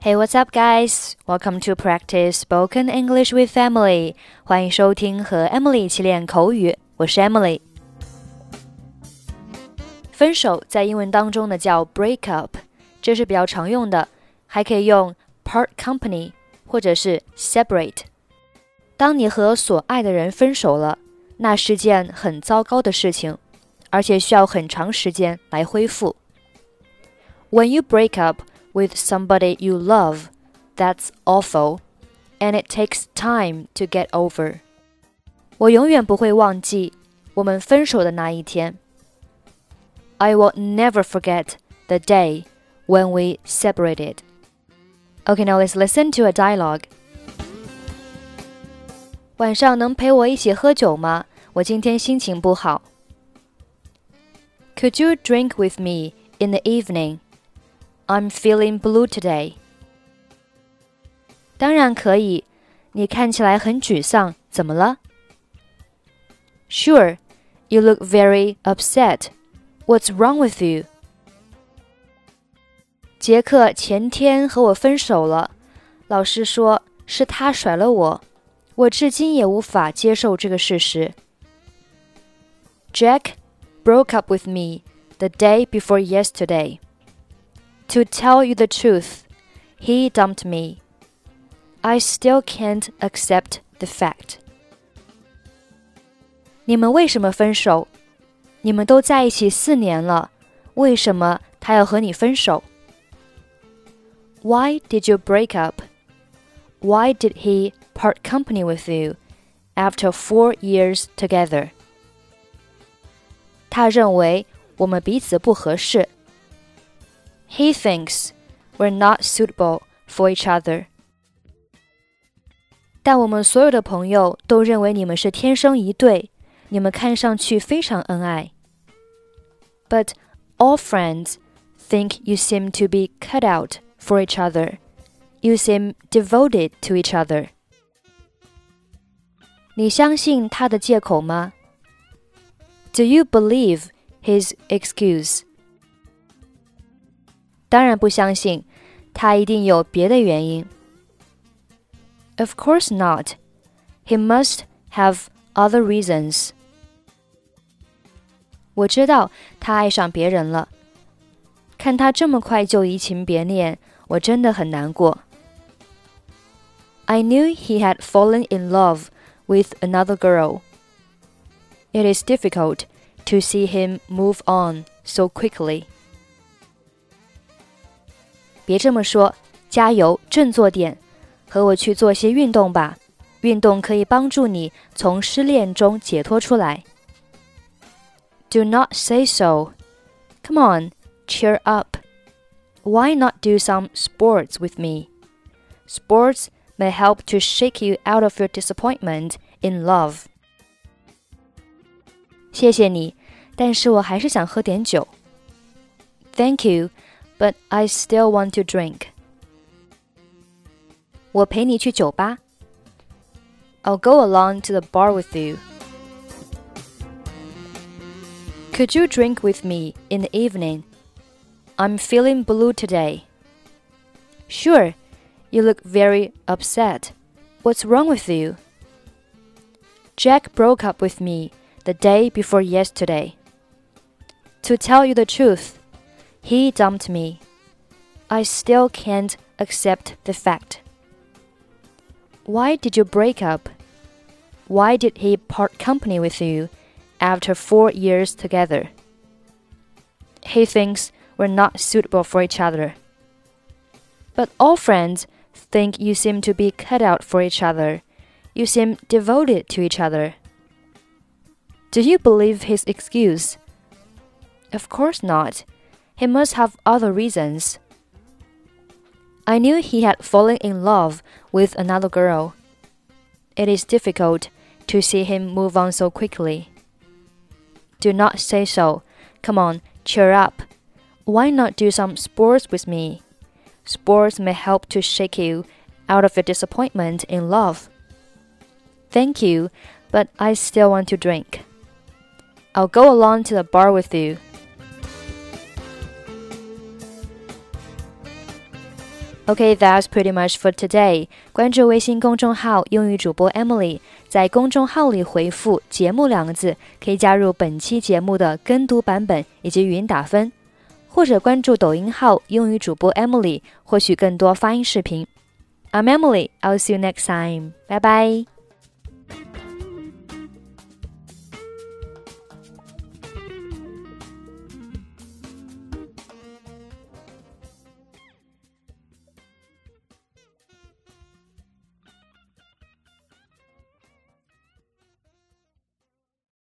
Hey, what's up, guys? Welcome to practice spoken English with Emily. 欢迎收听和 Emily 一起练口语。我是 Emily。分手在英文当中呢叫 break up，这是比较常用的，还可以用 part company 或者是 separate。当你和所爱的人分手了，那是件很糟糕的事情，而且需要很长时间来恢复。When you break up with somebody you love, that's awful, and it takes time to get over. 我永远不会忘记我们分手的那一天。I will never forget the day when we separated. Okay, now let's listen to a dialogue. 晚上能陪我一起喝酒吗？我今天心情不好。Could you drink with me in the evening? I'm feeling blue today. 当然可以。你看起来很沮丧，怎么了？Sure, you look very upset. What's wrong with you? 杰克前天和我分手了，老师说是他甩了我，我至今也无法接受这个事实。Jack broke up with me the day before yesterday. To tell you the truth, he dumped me. I still can't accept the fact. 你们为什么分手？你们都在一起四年了，为什么他要和你分手？Why did you break up? Why did he part company with you after four years together? 他认为我们彼此不合适。 he thinks we're not suitable for each other. 但我们所有的朋友都认为你们是天生一对，你们看上去非常恩爱。But all friends think you seem to be cut out for each other. You seem devoted to each other. 你相信他的借口吗？Do you believe his excuse? 当然不相信，他一定有别的原因。Of course not. He must have other reasons. 我知道他爱上别人了。看他这么快就移情别恋，我真的很难过。I knew he had fallen in love with another girl. It is difficult to see him move on so quickly. 别这么说，加油，振作点，和我去做些运动吧。运动可以帮助你从失恋中解脱出来。Do not say so. Come on, cheer up. Why not do some sports with me? Sports may help to shake you out of your disappointment in love. 谢谢你，但是我还是想喝点酒。Thank you but I still want to drink. 我陪你去酒吧。I'll go along to the bar with you. Could you drink with me in the evening? I'm feeling blue today. Sure, you look very upset. What's wrong with you? Jack broke up with me the day before yesterday. To tell you the truth, he dumped me. I still can't accept the fact. Why did you break up? Why did he part company with you after four years together? He thinks we're not suitable for each other. But all friends think you seem to be cut out for each other. You seem devoted to each other. Do you believe his excuse? Of course not. He must have other reasons. I knew he had fallen in love with another girl. It is difficult to see him move on so quickly. Do not say so. Come on, cheer up. Why not do some sports with me? Sports may help to shake you out of your disappointment in love. Thank you, but I still want to drink. I'll go along to the bar with you. Okay, that's pretty much for today. 关注微信公众号“英语主播 Emily”，在公众号里回复“节目”两个字，可以加入本期节目的跟读版本以及语音打分，或者关注抖音号“英语主播 Emily”，获取更多发音视频。I'm Emily. I'll see you next time. Bye bye.